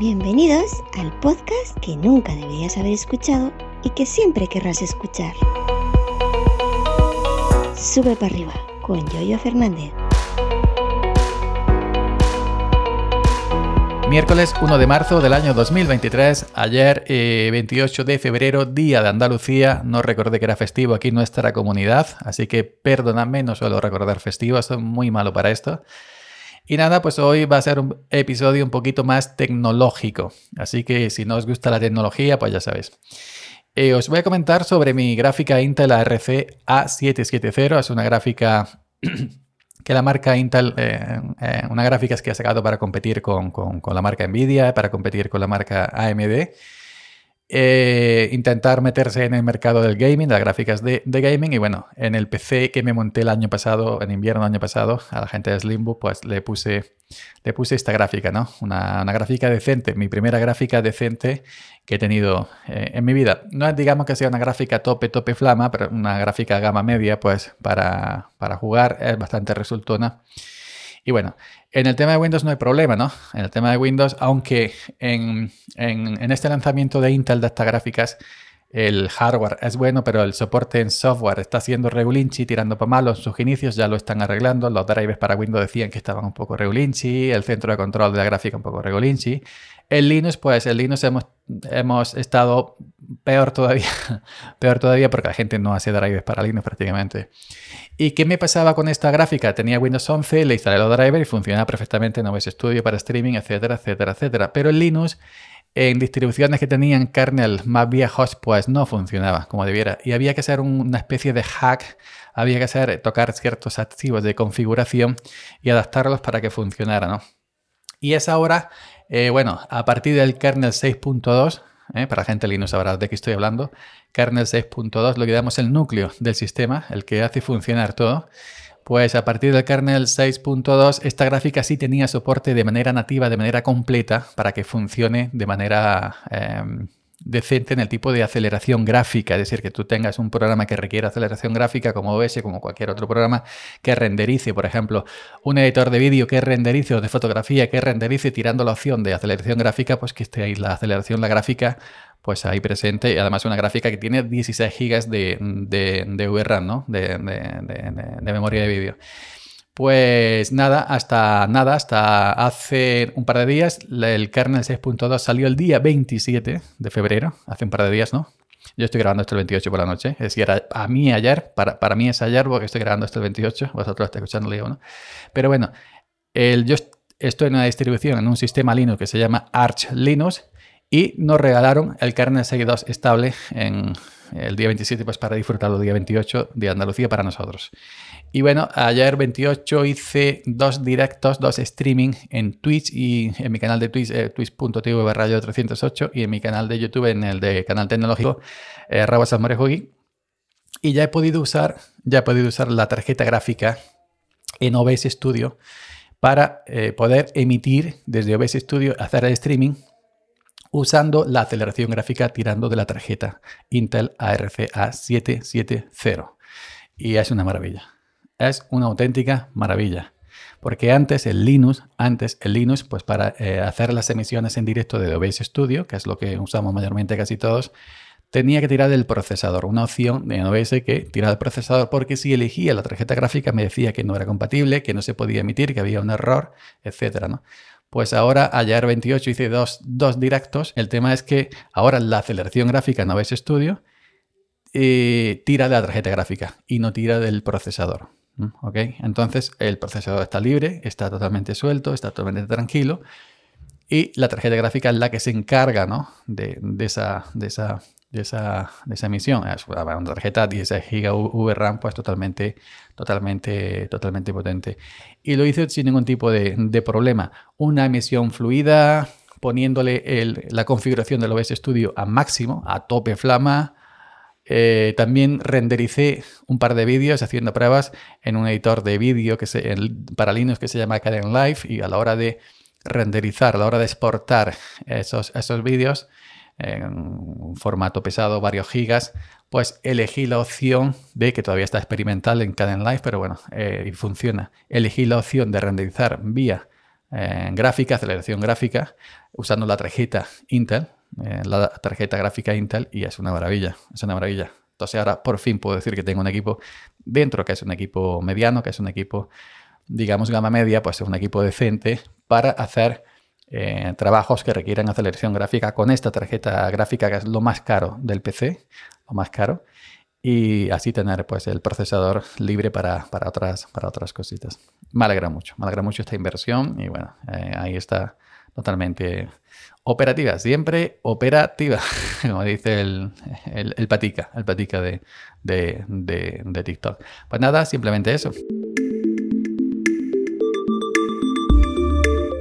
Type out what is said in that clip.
Bienvenidos al podcast que nunca deberías haber escuchado y que siempre querrás escuchar. Sube para arriba con Yoyo Fernández. Miércoles 1 de marzo del año 2023, ayer 28 eh, de febrero, día de Andalucía. No recordé que era festivo aquí en nuestra comunidad, así que perdonadme, no suelo recordar festivo, soy muy malo para esto. Y nada, pues hoy va a ser un episodio un poquito más tecnológico, así que si no os gusta la tecnología, pues ya sabéis. Eh, os voy a comentar sobre mi gráfica Intel ARC A770, es una gráfica que la marca Intel, eh, eh, una gráfica que ha sacado para competir con, la marca Nvidia, para competir con la marca AMD. Eh, intentar meterse en el mercado del gaming, de las gráficas de, gaming. Y bueno, en el PC que me monté el año pasado, en invierno del año pasado, a la gente de Slimbook, pues le puse, le puse esta gráfica, ¿no? Una, gráfica decente, mi primera gráfica decente que he tenido eh, en mi vida. No es, digamos que sea una gráfica tope, tope flama, pero una gráfica gama media, pues para, para jugar es bastante resultona. Y bueno, en el tema de Windows no hay problema, ¿no? En el tema de Windows, aunque en, este lanzamiento de Intel de estas gráficas, el hardware es bueno, pero el soporte en software está siendo regulinchi, tirando para malo en sus inicios, ya lo están arreglando. Los drivers para Windows decían que estaban un poco regulinchi, el centro de control de la gráfica un poco regulinchi. En Linux, pues en Linux hemos, hemos estado peor todavía, peor todavía porque la gente no hace drivers para Linux prácticamente. ¿Y qué me pasaba con esta gráfica? Tenía Windows 11, le instalé los drivers y funcionaba perfectamente en OS Studio para streaming, etcétera, etcétera, etcétera. Pero en Linux, en distribuciones que tenían kernel más viejos, pues no funcionaba como debiera. Y había que hacer una especie de hack, había que hacer, tocar ciertos archivos de configuración y adaptarlos para que funcionara. Y es ahora eh, bueno, a partir del kernel 6.2, eh, para gente Linux sabrá de qué estoy hablando, kernel 6.2, lo que damos el núcleo del sistema, el que hace funcionar todo. Pues a partir del kernel 6.2, esta gráfica sí tenía soporte de manera nativa, de manera completa, para que funcione de manera em, decente en el tipo de aceleración gráfica, es decir, que tú tengas un programa que requiera aceleración gráfica como OBS, como cualquier otro programa que renderice, por ejemplo, un editor de vídeo que renderice o de fotografía que renderice tirando la opción de aceleración gráfica, pues que esté ahí la aceleración, la gráfica, pues ahí presente, y además una gráfica que tiene 16 GB de, de, de VRAM, ¿no? de, de memoria de vídeo. Pues nada, hasta nada, hasta hace un par de días, el kernel 6.2 salió el día 27 de febrero, hace un par de días, ¿no? Yo estoy grabando esto el 28 por la noche, es decir, a mí ayer, para, para mí es ayer porque estoy grabando esto el 28, vosotros estáis escuchando el ¿no? Pero bueno, yo estoy en una distribución, en un sistema Linux que se llama Arch Linux y nos regalaron el kernel 6.2 estable en el día 27 pues para disfrutarlo el día 28 de Andalucía para nosotros. Y bueno, ayer 28 hice dos directos, dos streaming en Twitch y en mi canal de Twitch, eh, twitch.tv barra 308 y en mi canal de YouTube, en el de canal tecnológico, eh, Y ya he podido usar, ya he podido usar la tarjeta gráfica en OBS Studio para eh, poder emitir desde OBS Studio, hacer el streaming usando la aceleración gráfica tirando de la tarjeta Intel ARC A770. Y es una maravilla es una auténtica maravilla. Porque antes el Linux, antes el Linux, pues para eh, hacer las emisiones en directo de OBS Studio, que es lo que usamos mayormente casi todos, tenía que tirar del procesador, una opción de OBS que tiraba el procesador porque si elegía la tarjeta gráfica me decía que no era compatible, que no se podía emitir, que había un error, etcétera, ¿no? Pues ahora, ayer 28 hice dos, dos directos. El tema es que ahora la aceleración gráfica en OBS Studio eh, tira de la tarjeta gráfica y no tira del procesador. ¿ok? Entonces el procesador está libre, está totalmente suelto, está totalmente tranquilo y la tarjeta gráfica es la que se encarga ¿no? de, esa, de, esa, de, esa, de esa emisión. Es una tarjeta 16 GB VRAM pues totalmente, totalmente, totalmente potente. Y lo hice sin ningún tipo de, de problema. Una emisión fluida, poniéndole la configuración del OBS Studio a máximo, a tope flama, eh, también rendericé un par de vídeos haciendo pruebas en un editor de vídeo que se, para Linux que se llama Kden Live y a la hora de renderizar, a la hora de exportar esos, esos vídeos en un formato pesado, varios gigas, pues elegí la opción de, que todavía está experimental en Kden Live, pero bueno, eh, funciona. Elegí la opción de renderizar vía eh, gráfica, aceleración gráfica, usando la tarjeta Intel, eh, la tarjeta gráfica Intel, y es una maravilla, es una maravilla. Entonces ahora por fin puedo decir que tengo un equipo dentro, que es un equipo mediano, que es un equipo, digamos, gama media, pues es un equipo decente para hacer eh, trabajos que requieren aceleración gráfica con esta tarjeta gráfica que es lo más caro del PC, lo más caro, y así tener pues el procesador libre para, otras, para otras cositas. Me alegra mucho, me alegra mucho esta inversión y bueno, eh, ahí está totalmente operativa, siempre operativa, como dice el, el, patica, el patica de, de, de TikTok. Pues nada, simplemente eso.